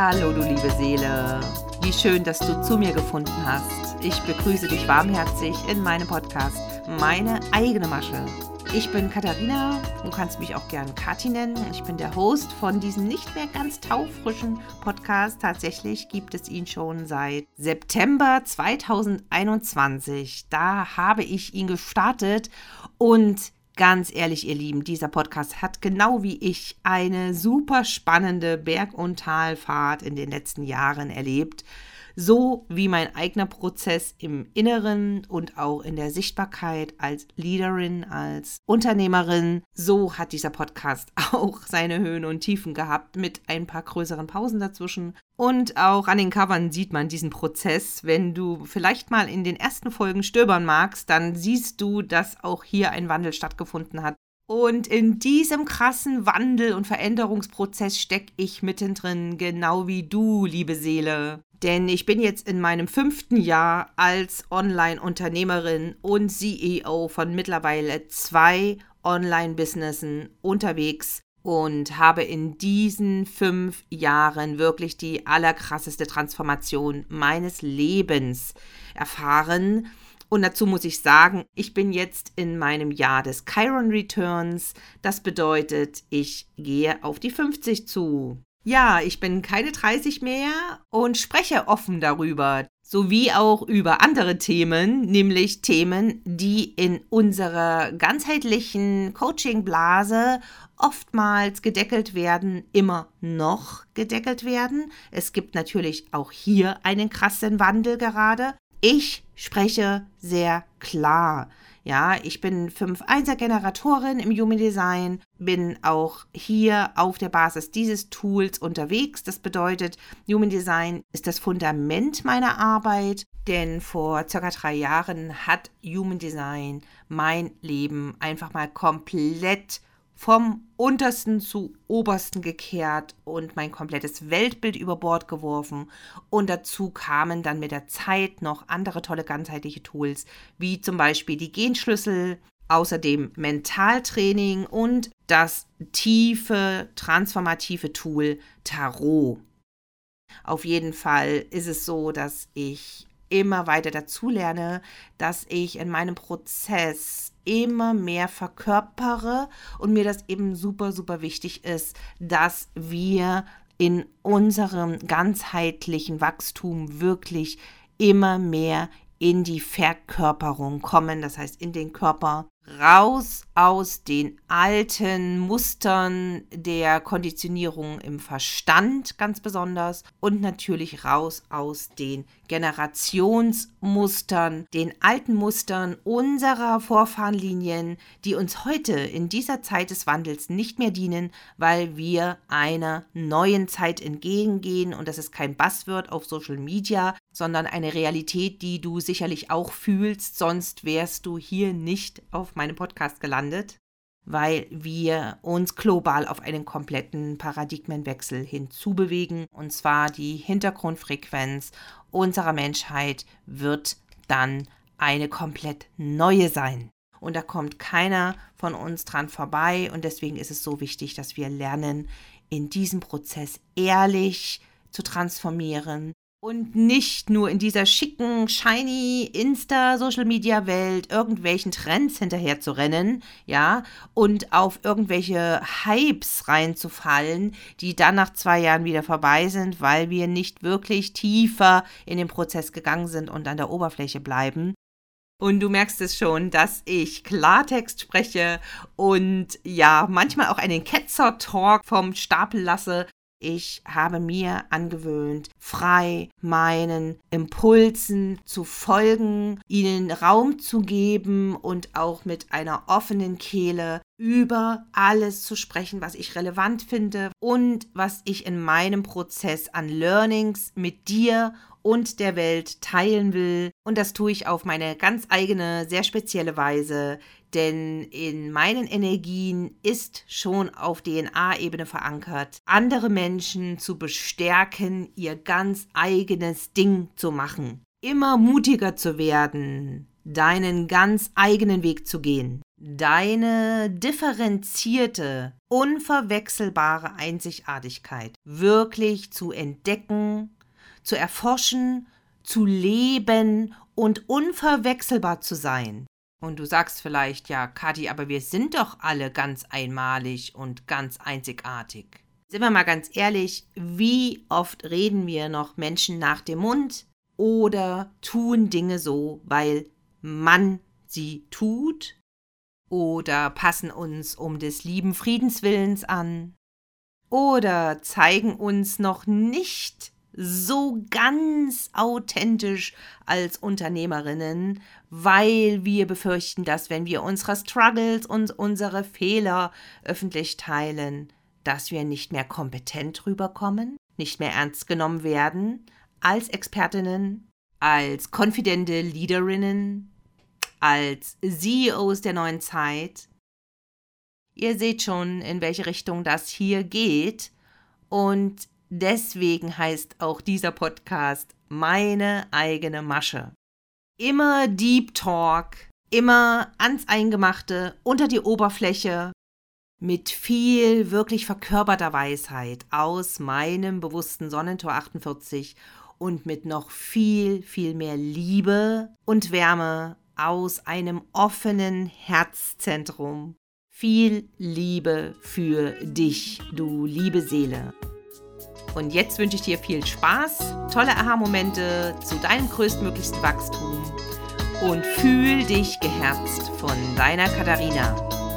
Hallo du liebe Seele, wie schön, dass du zu mir gefunden hast. Ich begrüße dich warmherzig in meinem Podcast Meine eigene Masche. Ich bin Katharina, du kannst mich auch gern Kati nennen. Ich bin der Host von diesem nicht mehr ganz taufrischen Podcast. Tatsächlich gibt es ihn schon seit September 2021. Da habe ich ihn gestartet und Ganz ehrlich, ihr Lieben, dieser Podcast hat genau wie ich eine super spannende Berg- und Talfahrt in den letzten Jahren erlebt so wie mein eigener Prozess im Inneren und auch in der Sichtbarkeit als Leaderin, als Unternehmerin. So hat dieser Podcast auch seine Höhen und Tiefen gehabt mit ein paar größeren Pausen dazwischen. Und auch an den Covern sieht man diesen Prozess. Wenn du vielleicht mal in den ersten Folgen stöbern magst, dann siehst du, dass auch hier ein Wandel stattgefunden hat. Und in diesem krassen Wandel- und Veränderungsprozess stecke ich mittendrin, genau wie du, liebe Seele. Denn ich bin jetzt in meinem fünften Jahr als Online-Unternehmerin und CEO von mittlerweile zwei Online-Businessen unterwegs und habe in diesen fünf Jahren wirklich die allerkrasseste Transformation meines Lebens erfahren. Und dazu muss ich sagen, ich bin jetzt in meinem Jahr des Chiron Returns. Das bedeutet, ich gehe auf die 50 zu. Ja, ich bin keine 30 mehr und spreche offen darüber, sowie auch über andere Themen, nämlich Themen, die in unserer ganzheitlichen Coaching-Blase oftmals gedeckelt werden, immer noch gedeckelt werden. Es gibt natürlich auch hier einen krassen Wandel gerade. Ich spreche sehr klar. Ja, ich bin 5-1er Generatorin im Human Design, bin auch hier auf der Basis dieses Tools unterwegs. Das bedeutet, Human Design ist das Fundament meiner Arbeit, denn vor circa drei Jahren hat Human Design mein Leben einfach mal komplett vom untersten zu obersten gekehrt und mein komplettes Weltbild über Bord geworfen. Und dazu kamen dann mit der Zeit noch andere tolle ganzheitliche Tools, wie zum Beispiel die Genschlüssel, außerdem Mentaltraining und das tiefe, transformative Tool Tarot. Auf jeden Fall ist es so, dass ich immer weiter dazulerne, dass ich in meinem Prozess immer mehr verkörpere und mir das eben super, super wichtig ist, dass wir in unserem ganzheitlichen Wachstum wirklich immer mehr in die Verkörperung kommen, das heißt in den Körper raus aus den alten Mustern der Konditionierung im Verstand ganz besonders und natürlich raus aus den Generationsmustern, den alten Mustern unserer Vorfahrenlinien, die uns heute in dieser Zeit des Wandels nicht mehr dienen, weil wir einer neuen Zeit entgegengehen und das ist kein Buzzword auf Social Media, sondern eine Realität, die du sicherlich auch fühlst, sonst wärst du hier nicht auf meinem Podcast gelandet weil wir uns global auf einen kompletten Paradigmenwechsel hinzubewegen. Und zwar die Hintergrundfrequenz unserer Menschheit wird dann eine komplett neue sein. Und da kommt keiner von uns dran vorbei. Und deswegen ist es so wichtig, dass wir lernen, in diesem Prozess ehrlich zu transformieren, und nicht nur in dieser schicken, shiny Insta-Social-Media-Welt irgendwelchen Trends hinterher zu rennen, ja, und auf irgendwelche Hypes reinzufallen, die dann nach zwei Jahren wieder vorbei sind, weil wir nicht wirklich tiefer in den Prozess gegangen sind und an der Oberfläche bleiben. Und du merkst es schon, dass ich Klartext spreche und ja, manchmal auch einen Ketzer-Talk vom Stapel lasse, ich habe mir angewöhnt, frei meinen Impulsen zu folgen, ihnen Raum zu geben und auch mit einer offenen Kehle über alles zu sprechen, was ich relevant finde und was ich in meinem Prozess an Learnings mit dir und der Welt teilen will. Und das tue ich auf meine ganz eigene, sehr spezielle Weise, denn in meinen Energien ist schon auf DNA-Ebene verankert, andere Menschen zu bestärken, ihr ganz eigenes Ding zu machen, immer mutiger zu werden, deinen ganz eigenen Weg zu gehen. deine differenzierte, unverwechselbare Einzigartigkeit wirklich zu entdecken, zu erforschen, zu leben und unverwechselbar zu sein. Und du sagst vielleicht, ja, Kathi, aber wir sind doch alle ganz einmalig und ganz einzigartig. Sind wir mal ganz ehrlich, wie oft reden wir noch Menschen nach dem Mund oder tun Dinge so, weil man sie tut oder passen uns um des lieben Friedenswillens an oder zeigen uns noch nicht so ganz authentisch als Unternehmerinnen, weil wir befürchten, dass wenn wir unsere Struggles und unsere Fehler öffentlich teilen, dass wir nicht mehr kompetent rüberkommen, nicht mehr ernst genommen werden als Expertinnen, als konfidente Leaderinnen, als CEOs der neuen Zeit. Ihr seht schon, in welche Richtung das hier geht und Deswegen heißt auch dieser Podcast meine eigene Masche. Immer Deep Talk, immer ans Eingemachte, unter die Oberfläche, mit viel wirklich verkörperter Weisheit aus meinem bewussten Sonnentor 48 und mit noch viel, viel mehr Liebe und Wärme aus einem offenen Herzzentrum. Viel Liebe für dich, du liebe Seele. Und jetzt wünsche ich dir viel Spaß, tolle Aha-Momente zu deinem größtmöglichsten Wachstum und fühl dich geherzt von deiner Katharina.